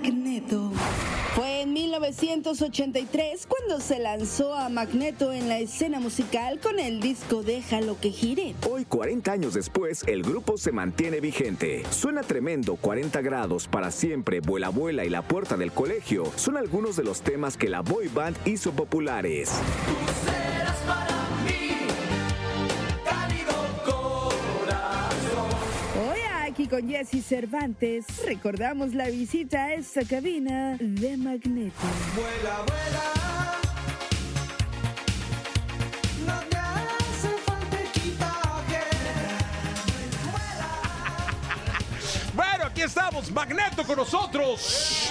Magneto. Fue en 1983 cuando se lanzó a Magneto en la escena musical con el disco Déjalo que gire. Hoy, 40 años después, el grupo se mantiene vigente. Suena tremendo 40 grados para siempre, Vuela Vuela y La Puerta del Colegio. Son algunos de los temas que la boy band hizo populares. Con Jesse Cervantes recordamos la visita a esta cabina de Magneto. Vuela, vuela. Aquí estamos, Magneto con nosotros.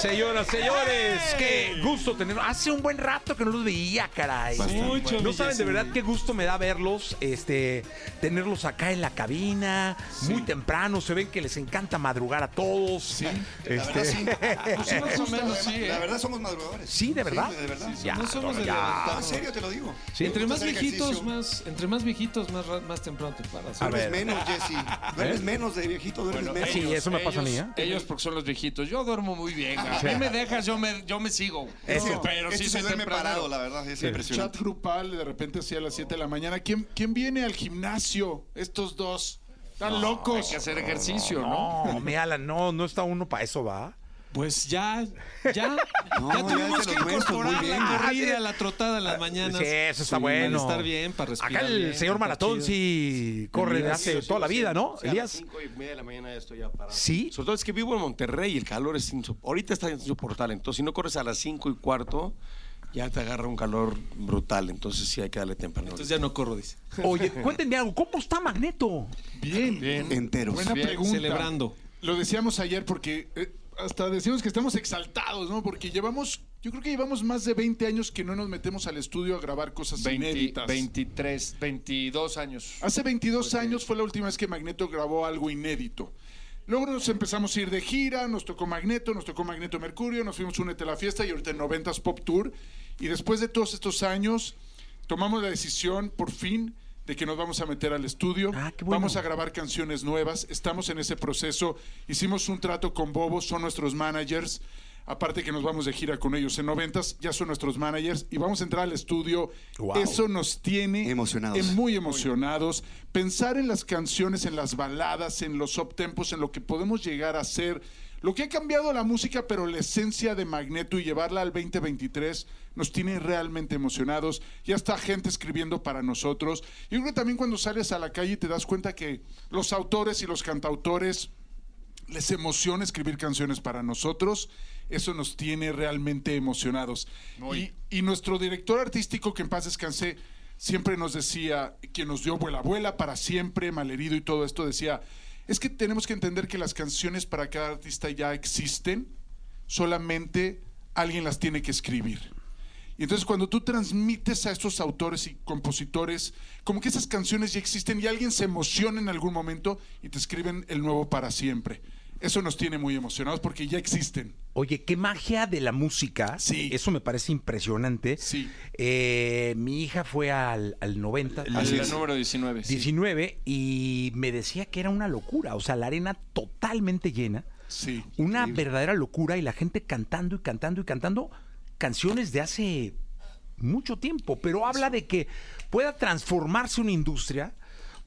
Señoras, señores, qué gusto tenerlos. Hace un buen rato que no los veía, caray. Mucho, No saben de verdad qué gusto me da verlos, este, tenerlos acá en la cabina, muy temprano. Se ven que les encanta madrugar a todos. Sí, verdad, sí. Pues sí, más o menos, sí, ¿eh? La verdad somos madrugadores. Sí, ¿de verdad? de verdad. Ya, no somos de levantar. En serio te lo digo. Sí. Entre más viejitos, ejercicio. más, entre más viejitos, más, más temprano te paras. A Duermes ver. menos, Jesse. Duermes menos de viejito, duermes menos. Sí, eso me pasa a mí, ¿eh? Ellos porque son los viejitos. Yo duermo muy bien. A mí me dejas, yo me, yo me sigo. Eso. Pero Este sí se duerme parado, la verdad. Es impresionante. Chat grupal, de repente así a las 7 de la mañana. ¿Quién, quién viene al gimnasio? Estos dos. Están Hay locos. que hacer ejercicio, ¿no? No, mi Alan, no, no está uno para eso, ¿va? Pues ya, ya, No, ya tuvimos que incorporar la bien. corrida, la trotada en las mañanas. Sí, eso está Sí, bueno. Para estar bien, para respirar Acá el bien, señor Maratón sí corre de hace toda la vida, ¿no? Sí, a las Elías. cinco y media de la mañana ya estoy ya parado. Sí. Sobre todo es que vivo en Monterrey y el calor es insop- ahorita está insoportable. Entonces, si no corres a las 5 y cuarto, ya te agarra un calor brutal. Entonces, sí hay que darle temprano. Entonces ya no corro, dice. Oye, cuéntenme algo, ¿cómo está Magneto? Bien. Enteros. Buena Bien, pregunta. celebrando. Lo decíamos ayer porque eh, hasta decimos que estamos exaltados, ¿no? Porque llevamos, yo creo que llevamos más de 20 años que no nos metemos al estudio a grabar cosas 20, inéditas. 23, 22 años. Hace 22 años fue la última vez que Magneto grabó algo inédito. Luego nos empezamos a ir de gira, nos tocó Magneto, nos tocó Magneto Mercurio, nos fuimos Únete a la Fiesta y ahorita en 90s Pop Tour. Y después de todos estos años, tomamos la decisión, por fin, de que nos vamos a meter al estudio. Ah, qué bueno. Vamos a grabar canciones nuevas. Estamos en ese proceso. Hicimos un trato con Bobo, son nuestros managers. Aparte que nos vamos de gira con ellos en 90s, ya son nuestros managers y vamos a entrar al estudio. Wow. Eso nos tiene Emocionados. en- muy emocionados. Pensar en las canciones, en las baladas, en los uptempos, en lo que podemos llegar a hacer. Lo que ha cambiado la música, pero la esencia de Magneto y llevarla al 2023 nos tiene realmente emocionados. Ya está gente escribiendo para nosotros. Yo creo que también cuando sales a la calle te das cuenta que los autores y los cantautores les emociona escribir canciones para nosotros. Eso nos tiene realmente emocionados. Y, y nuestro director artístico, que en paz descanse, siempre nos decía, quien nos dio Vuela Vuela para siempre, Malherido y todo esto, decía, es que tenemos que entender que las canciones para cada artista ya existen, solamente alguien las tiene que escribir. Y entonces cuando tú transmites a estos autores y compositores, como que esas canciones ya existen y alguien se emociona en algún momento y te escriben el nuevo para siempre. Eso nos tiene muy emocionados porque ya existen. Oye, qué magia de la música. Sí. Eso me parece impresionante. Sí. Eh, mi hija fue al, al 90, El, al el número 19. sí. 19, y me decía que era una locura. O sea, la arena totalmente llena. Sí. Una verdadera locura y la gente cantando y cantando y cantando canciones de hace mucho tiempo. Pero habla de que pueda transformarse una industria,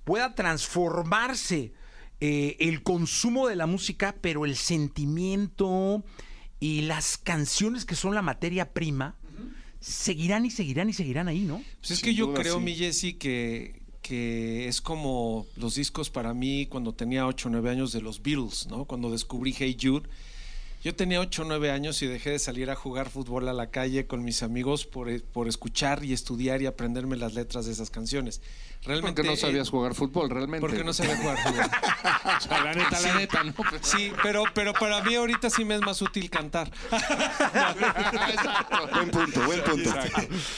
pueda transformarse eh, el consumo de la música, pero el sentimiento y las canciones que son la materia prima seguirán y seguirán y seguirán ahí, ¿no? Pues es Sin que yo creo, sí. mi Jessy, que, que es como los discos para mí cuando tenía 8 o 9 años de los Beatles, ¿no? Cuando descubrí Hey Jude. Yo tenía 8 o 9 años y dejé de salir a jugar fútbol a la calle con mis amigos por, por escuchar y estudiar y aprenderme las letras de esas canciones. Realmente, Porque no eh, sabías jugar fútbol, realmente. Porque no sabía jugar fútbol. O sea, la neta, la neta, ¿no? Sí, pero, pero para mí ahorita sí me es más útil cantar. Exacto. Buen punto, buen punto.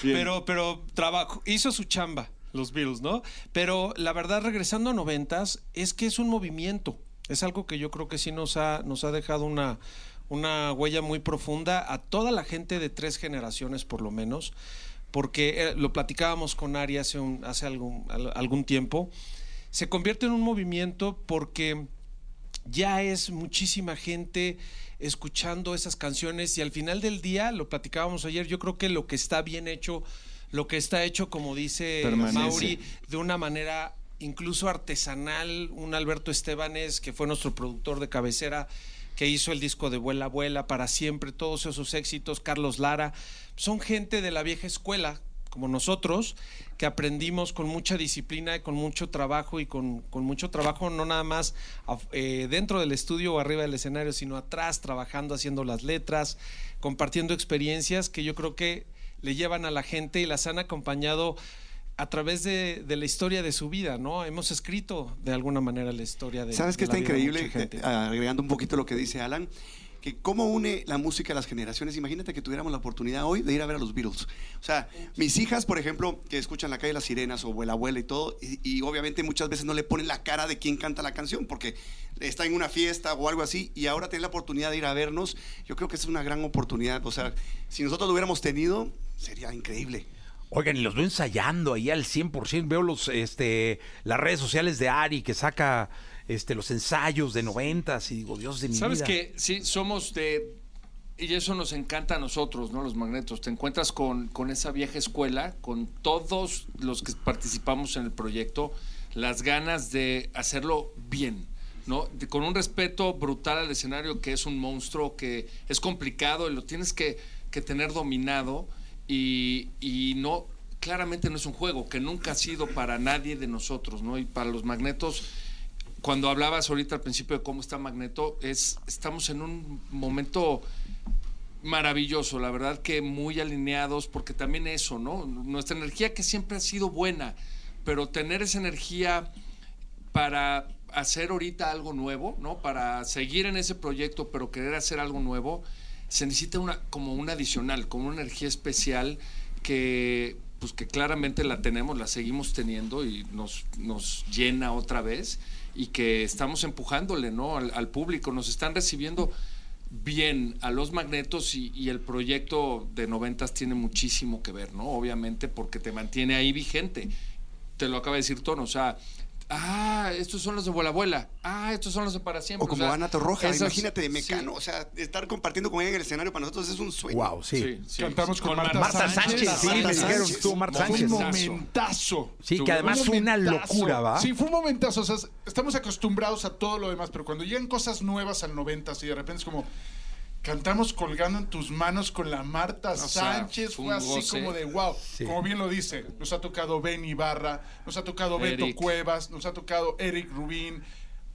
Pero, pero trabajo, hizo su chamba, los Beatles, ¿no? Pero la verdad, regresando a noventas, es que es un movimiento. Es algo que yo creo que sí nos ha, nos ha dejado una, una huella muy profunda a toda la gente de tres generaciones, por lo menos. Porque eh, lo platicábamos con Ari hace, un- hace algún, al- algún tiempo. Se convierte en un movimiento porque ya es muchísima gente escuchando esas canciones y al final del día, lo platicábamos ayer, yo creo que lo que está bien hecho, lo que está hecho, como dice Permanece. Mauri, de una manera incluso artesanal, un Alberto Estebanes, que fue nuestro productor de cabecera, que hizo el disco de Vuela Vuela para siempre, todos esos éxitos, Carlos Lara, son gente de la vieja escuela, como nosotros, que aprendimos con mucha disciplina y con mucho trabajo y con, con mucho trabajo, no nada más eh, dentro del estudio o arriba del escenario, sino atrás, trabajando, haciendo las letras, compartiendo experiencias que yo creo que le llevan a la gente y las han acompañado a través de, de la historia de su vida, ¿no? Hemos escrito de alguna manera la historia de ¿Sabes de la está increíble? gente. Eh, agregando un poquito lo que dice Alan, que cómo une la música a las generaciones. Imagínate que tuviéramos la oportunidad hoy de ir a ver a los Beatles. O sea, mis hijas, por ejemplo, que escuchan la calle de las sirenas o abuela abuela y todo, y, y obviamente muchas veces no le ponen la cara de quién canta la canción porque está en una fiesta o algo así, y ahora tener la oportunidad de ir a vernos, yo creo que es una gran oportunidad. O sea, si nosotros lo hubiéramos tenido, sería increíble. Oigan, y los veo ensayando ahí al 100%. Veo los, este, las redes sociales de Ari que saca este, los ensayos de noventas y digo, Dios de mi ¿Sabes vida. que Sí, somos de... Y eso nos encanta a nosotros, ¿no? Los magnetos. Te encuentras con, con esa vieja escuela, con todos los que participamos en el proyecto, las ganas de hacerlo bien, ¿no? De- con un respeto brutal al escenario, que es un monstruo, que es complicado y lo tienes que, que tener dominado. Y, no, claramente no es un juego, que nunca ha sido para nadie de nosotros, ¿no? Y para los magnetos cuando hablabas ahorita al principio de cómo está Magneto, es, estamos en un momento maravilloso, la verdad que muy alineados, porque también eso, ¿no? Nuestra energía que siempre ha sido buena, pero tener esa energía para hacer ahorita algo nuevo, ¿no? Para seguir en ese proyecto, pero querer hacer algo nuevo, se necesita una, como una adicional, como una energía especial que, pues que claramente la tenemos, la seguimos teniendo y nos, nos llena otra vez y que estamos empujándole, ¿no? Al, al público, nos están recibiendo bien a los magnetos y, y el proyecto de noventas tiene muchísimo que ver, ¿no? Obviamente porque te mantiene ahí vigente. Te lo acaba de decir Tono, o sea, ah, estos son los de Abuela Abuela, ah, estos son los de Para Siempre. O como sea, Ana Torroja, esas- imagínate de Mecano. sí. O sea, estar compartiendo con ella en el escenario para nosotros es un sueño. Wow, sí. Sí, sí. Cantamos con, Con Marta, Marta Sánchez, sí, Marta me dijeron, Sánchez. estuvo Marta Fue un Sánchez. Momentazo. Sí, que además Un fue una locura, ¿va? Sí, fue un momentazo. O sea, estamos acostumbrados a todo lo demás, pero cuando llegan cosas nuevas al 90 y de repente es como. Cantamos colgando en tus manos con la Marta Sánchez. fue así goce. como de wow. Sí. Como bien lo dice, nos ha tocado Ben Ibarra, nos ha tocado Beto Eric. Cuevas, nos ha tocado Eric Rubín,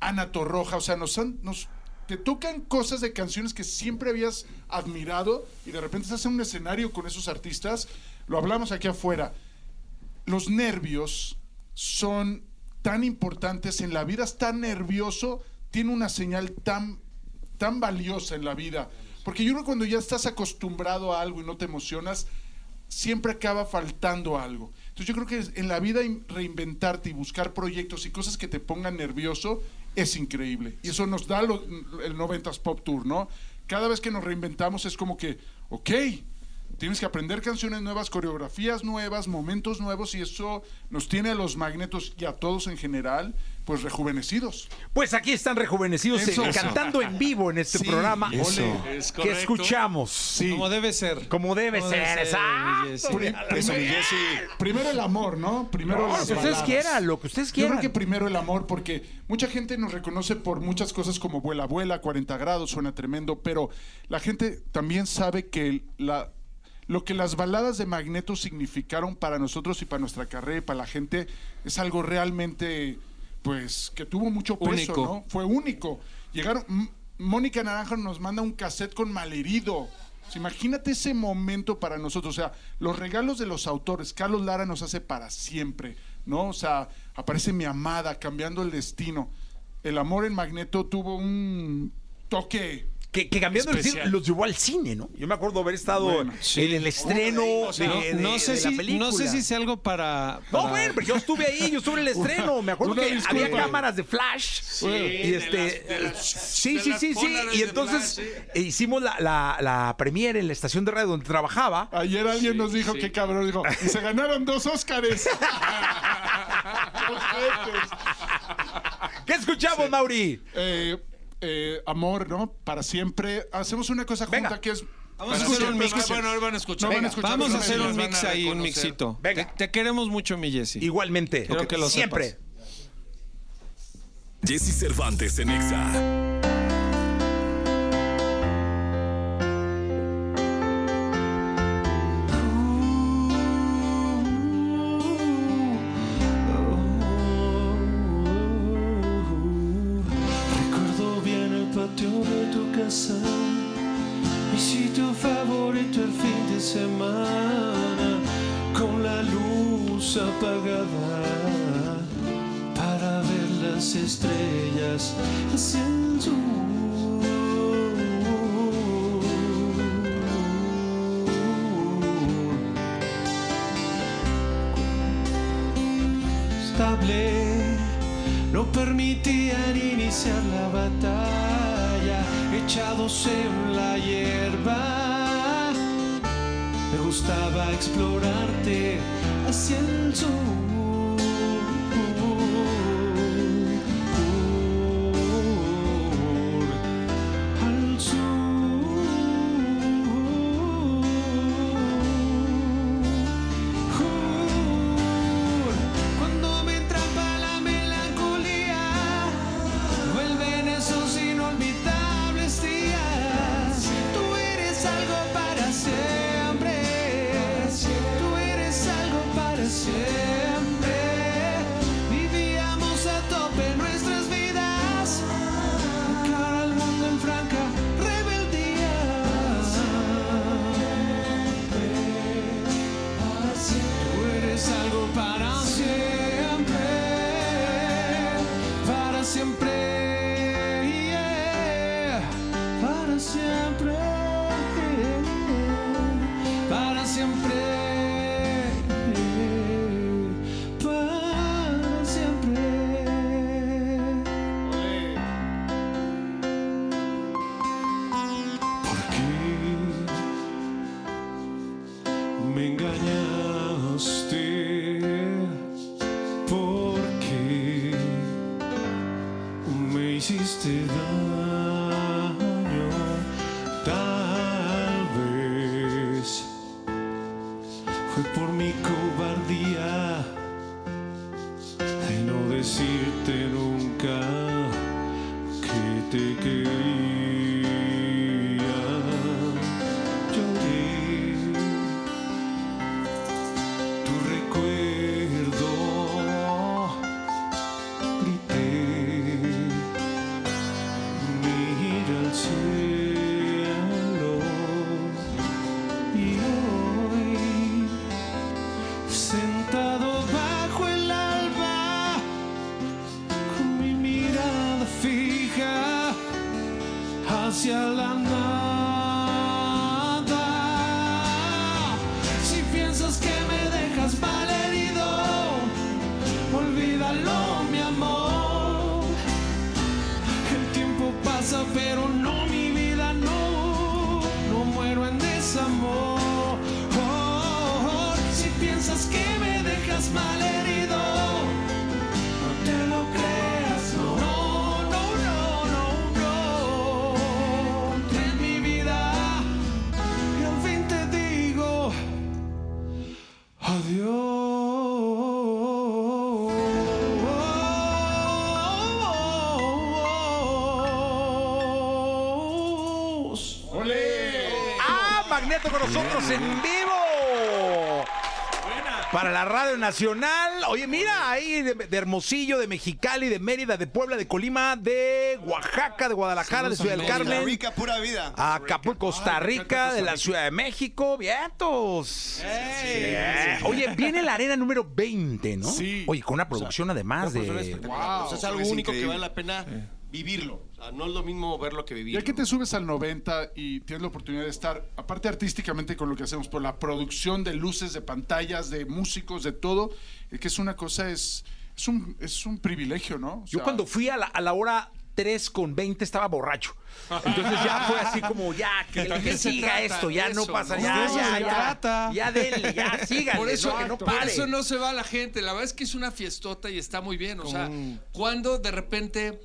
Ana Torroja. O sea, nos han. Nos, te tocan cosas de canciones que siempre habías admirado y de repente estás en un escenario con esos artistas. Lo hablamos aquí afuera los nervios son tan importantes en la vida. Estar nervioso tiene una señal tan, tan valiosa en la vida. Porque yo creo que cuando ya estás acostumbrado a algo y no te emocionas, siempre acaba faltando algo. Entonces yo creo que en la vida in- reinventarte y buscar proyectos y cosas que te pongan nervioso es increíble. Y eso nos da el 90s Pop Tour, ¿no? Cada vez que nos reinventamos es como que, ok, Tienes que aprender canciones nuevas, coreografías nuevas, momentos nuevos y eso nos tiene a los magnetos y a todos en general, pues rejuvenecidos. Pues aquí están rejuvenecidos Eso. eh, cantando en vivo en este Sí, programa. eso. Es que escuchamos. Sí. Como debe ser. Como debe Como ser, debe ser, exacto. Eso, mi primero, el amor, ¿no? Primero No, las lo que ustedes quieran, lo que ustedes Yo quieran. creo que primero el amor, porque mucha gente nos reconoce por muchas cosas como Vuela Abuela, 40 grados, suena tremendo, pero la gente también sabe que la, lo que las baladas de Magneto significaron para nosotros y para nuestra carrera y para la gente es algo realmente, pues, que tuvo mucho peso, Único. ¿no? Fue único. Llegaron, M- Mónica Naranjo nos manda un cassette con Malherido. Imagínate ese momento para nosotros. O sea, los regalos de los autores. Carlos Lara nos hace para siempre, ¿no? O sea, aparece mi amada, cambiando el destino. El amor en Magneto tuvo un toque. Que, que cambiando el Especial. cine, los llevó al cine, ¿no? Yo me acuerdo haber estado Bueno, en el estreno de, No, de- no sé de la si, película. no sé si sea algo para. No, para- bueno, pero yo estuve ahí, yo estuve en el estreno. Me acuerdo que disculpa. había cámaras de flash. y de este, las- de las- sí, de sí, sí, sí. Y entonces flash, eh, hicimos la, la, la premiere en la estación de radio donde trabajaba. Ayer alguien nos dijo sí. que cabrón, dijo, y se ganaron dos Óscares. ¿Qué escuchamos, Mauri? Eh, eh, amor, ¿no? Para siempre. Hacemos una cosa junta Venga. que es. Vamos a hacer un mix. escuchen. Bueno, ahora van a escuchar. No van a Venga, escuchar, Vamos a hacer un mix ahí, un mixito. Venga. Te, te queremos mucho, mi Jessy. Igualmente. Quiero que lo Siempre. Jesse Cervantes en Exa. Para ver las estrellas hacia el sur. estable no permitían iniciar la batalla echados en la hierba me gustaba explorarte hacia el sur hacia la nada. Si piensas que me dejas mal herido, olvídalo, mi amor. El tiempo pasa, pero no mi vida, no. No muero en desamor. Si piensas que me dejas mal herido, Magneto con nosotros en vivo. Para la Radio Nacional. Oye, mira, ahí de, de Hermosillo, de Mexicali, de Mérida, de Puebla, de Colima, de Oaxaca, de Guadalajara, de Ciudad del Costa Carmen. Rica, pura vida. Acapulco, Costa Rica, de la Ciudad de México, vientos. Bien. Oye, viene la arena número 20, ¿no? Sí. Oye, con una producción además Una de... O sea, es algo Es único que vale la pena vivirlo. Sea, no es lo mismo verlo que vivirlo. Ya que te subes al 90 y tienes la oportunidad de estar, aparte artísticamente con lo que hacemos, por la producción de luces, de pantallas, de músicos, de todo, es que es una cosa, es, es, un, es un privilegio, ¿no? O Yo cuando fui a la, a la hora 3 con 20 estaba borracho. Entonces ya fue así como, ya, que, que siga esto, ya no pasa, ¿no? ya, ya, ya. trata. Ya denle, ya, síganle, Por eso, no, que no por pare. eso no se va la gente. La verdad es que es una fiestota y está muy bien. O sea, cuando de repente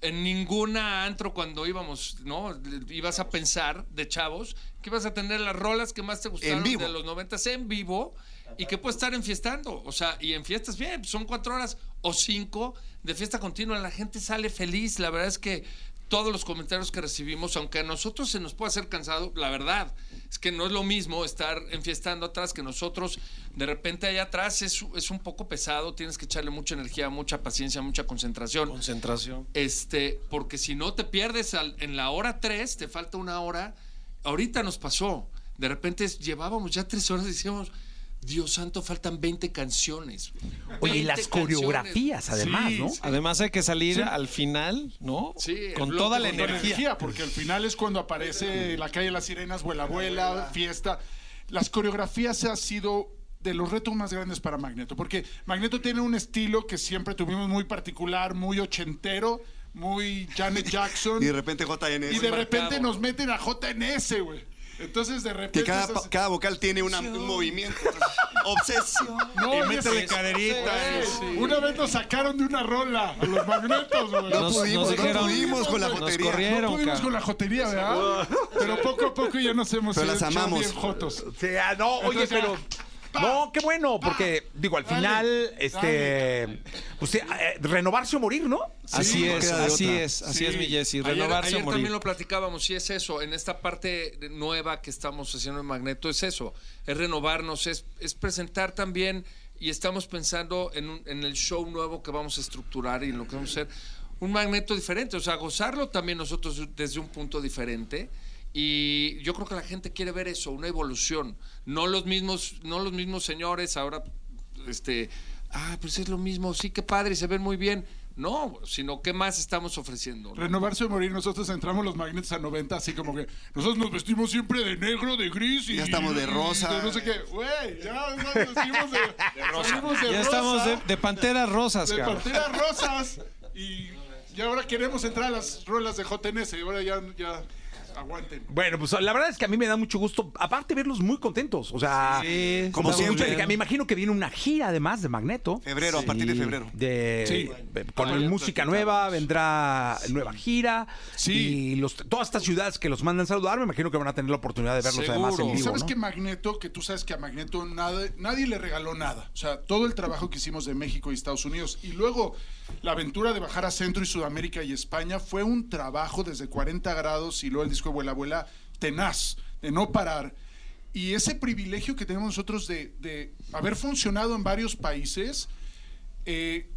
en ninguna antro cuando íbamos, ¿no? Ibas a pensar de chavos que ibas a tener las rolas que más te gustaron de los noventas en vivo y que puedes estar enfiestando. O sea, y en fiestas bien, son cuatro horas o cinco de fiesta continua. La gente sale feliz. La verdad es que todos los comentarios que recibimos, aunque a nosotros se nos puede hacer cansado, la verdad es que no es lo mismo estar enfiestando atrás que nosotros. De repente allá atrás es, es un poco pesado, tienes que echarle mucha energía, mucha paciencia, mucha concentración. Concentración. Este, porque si no te pierdes al- en la hora 3, te falta una hora. Ahorita nos pasó. De repente llevábamos ya tres horas y decíamos, Dios santo, faltan 20 canciones. Oye, y 20 las canciones. coreografías, además, Sí, ¿no? sí. Además hay que salir al final, ¿no? Sí, con toda la energía. energía, porque al final es cuando aparece la calle de las sirenas, vuela, vuela, fiesta. Las coreografías ha sido de los retos más grandes para Magneto, porque Magneto tiene un estilo que siempre tuvimos muy particular, muy ochentero, muy Janet Jackson. Y de repente JNS. y de marcado. repente nos meten a JNS, güey. Entonces de repente... Que cada, vocal tiene una- un movimiento. Obsesión. No, Y métele es- caderita. Güey, Una vez nos sacaron de una rola a los magnetos, güey. No pudimos, nos no pudimos con la nos jotería. corrieron. No pudimos con la jotería, ¿verdad? Pero poco a poco ya nos hemos Pero las hecho amamos. bien jotos. O sea, no, oye, Entonces, pero. No, qué bueno, pa, porque, digo, al dale, final, este. Pues, eh, eh, renovarse o morir, ¿no? Así no es, queda de así otra. es, así Sí. es mi Jessy, Ayer, renovarse ayer o morir. también lo platicábamos y es eso, en esta parte nueva que estamos haciendo en Magneto, es eso, es renovarnos, es, es presentar también y estamos pensando en, un- en el show nuevo que vamos a estructurar y en lo que vamos a hacer, un Magneto diferente, o sea, gozarlo también nosotros desde un punto diferente. Y yo creo que la gente quiere ver eso, una evolución. No los mismos, no los mismos señores ahora, este, ah, pues es lo mismo, sí, qué padre, se ven muy bien. No, sino qué más estamos ofreciendo. ¿no? Renovarse o morir, nosotros entramos los magnetos a 90, así como que nosotros nos vestimos siempre de negro, de gris y Ya estamos de rosa. no sé qué. Güey, ya nos vestimos de, de Ya rosa, estamos de, de panteras rosas, de cabrón. panteras rosas y, y ahora queremos entrar a las rolas de JNS y ahora ya, ya aguanten. Bueno, pues la verdad es que a mí me da mucho gusto, aparte verlos muy contentos. O sea, Sí, Como siempre. alegría. Me imagino que viene una gira además de Magneto. Febrero, a partir de febrero. De, Sí. con Ayer música nueva, vendrá nueva gira. Sí. Y los, todas estas ciudades que los mandan saludar, me imagino que van a tener la oportunidad de verlos Seguro. además en Y Y vivo. sabes ¿no? que Magneto, que tú sabes que a Magneto nada, nadie le regaló nada. O sea, todo el trabajo que hicimos de México y Estados Unidos y luego la aventura de bajar a Centro y Sudamérica y España fue un trabajo desde 40 grados y luego el disco de Vuela Abuela tenaz, de no parar. Y ese privilegio que tenemos nosotros de, de haber funcionado en varios países, eh,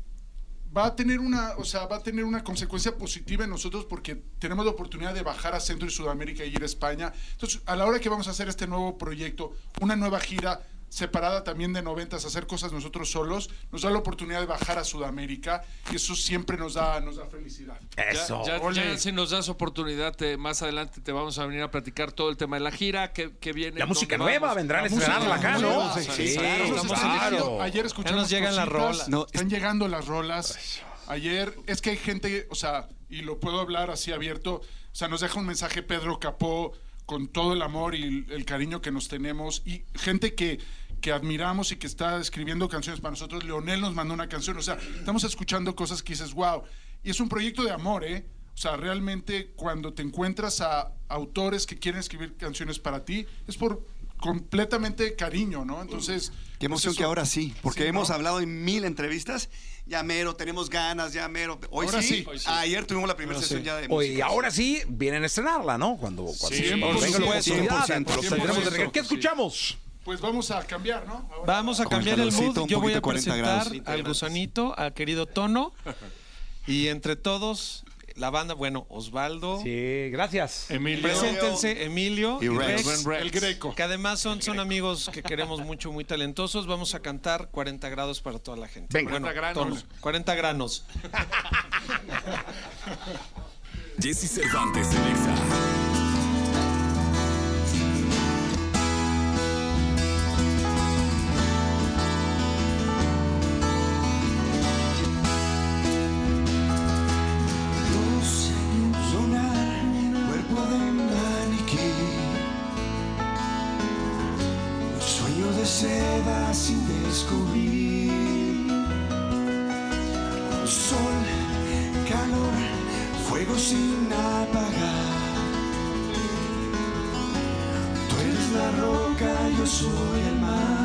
va a tener una, o sea, va a tener una consecuencia positiva en nosotros porque tenemos la oportunidad de bajar a Centro y Sudamérica y ir a España. Entonces, a la hora que vamos a hacer este nuevo proyecto, una nueva gira separada también de noventas, hacer cosas nosotros solos, nos da la oportunidad de bajar a Sudamérica y eso siempre nos da, nos da felicidad. Eso. Ya, Ole. ya si nos das oportunidad, te- más adelante te vamos a venir a platicar todo el tema de la gira, que, que viene. La música nueva, vendrán a estrenarla acá, ¿no? nueva, Sí, sí, claro, ayer escuchamos Ya nos llegan las rolas. No, están llegando las rolas. Ayer es que hay gente, o sea, y lo puedo hablar así abierto, o sea, nos deja un mensaje Pedro Capó con todo el amor y el, cariño que nos tenemos y gente que que admiramos y que está escribiendo canciones para nosotros. Leonel nos mandó una canción, o sea, estamos escuchando cosas que dices, wow. Y es un proyecto de amor, ¿eh? O sea, realmente cuando te encuentras a autores que quieren escribir canciones para ti, es por completamente cariño, ¿no? Entonces... Qué emoción pues que ahora sí, porque Sí, hemos ¿no? hablado en mil entrevistas. Ya mero, tenemos ganas, ya mero. Hoy Ahora sí, sí. Ayer tuvimos la primera sesión ya de Oye, y música. ahora sí vienen a estrenarla, ¿no? Cuando, cuando Sí, cuando por venga la supuesto, oportunidad, 100%, los 100%. tendremos de regreso. ¿Qué escuchamos? Pues vamos a cambiar, ¿no? Ahora- Vamos a cambiar el mood. Yo voy a 40 presentar al gusanito, al querido Tono. Y entre todos, la banda, bueno, Osvaldo. Sí, gracias. Emilio. Preséntense, Emilio Y y Rex. Rex. El Greco. Que además son, son amigos que queremos mucho, muy talentosos. Vamos a cantar 40 grados para toda la gente. Venga. Bueno, 40 granos. Tono, 40 granos. Jesse Cervantes en Exa. sol, calor, fuego sin apagar. Tú eres la roca, yo soy el mar.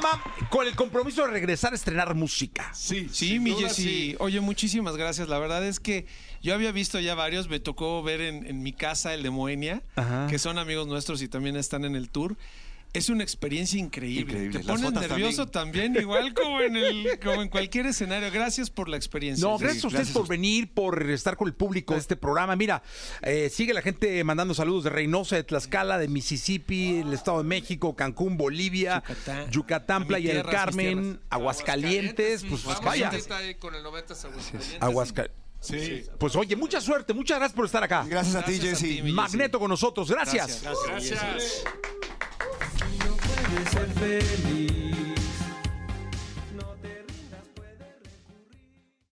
Programa con el compromiso de regresar a estrenar música. Sí, Sí, mi duda, Jessy. sí. Oye, muchísimas gracias. La verdad es que yo había visto ya varios. Me tocó ver en, en mi casa el de Moenia, Ajá. que son amigos nuestros y también están en el tour. Es una experiencia increíble. Increíble. Te pones nervioso también. igual como en, el, como en cualquier escenario. Gracias por la experiencia. No, Sí. gracias a ustedes por venir, por estar con el público de este programa. Mira, eh, sigue la gente mandando saludos de Reynosa, de Tlaxcala, de Mississippi, el Estado de México, Cancún, Bolivia, Yucatán. Playa del Carmen. Aguascalientes, pues Vamos vaya. ahorita ahí con el 90 Aguascalientes. Aguascalientes. Sí. Pues oye, mucha suerte, muchas gracias por estar acá. Gracias a ti, Gracias a Jesse. ti, Magneto con nosotros, gracias. Gracias. Ser feliz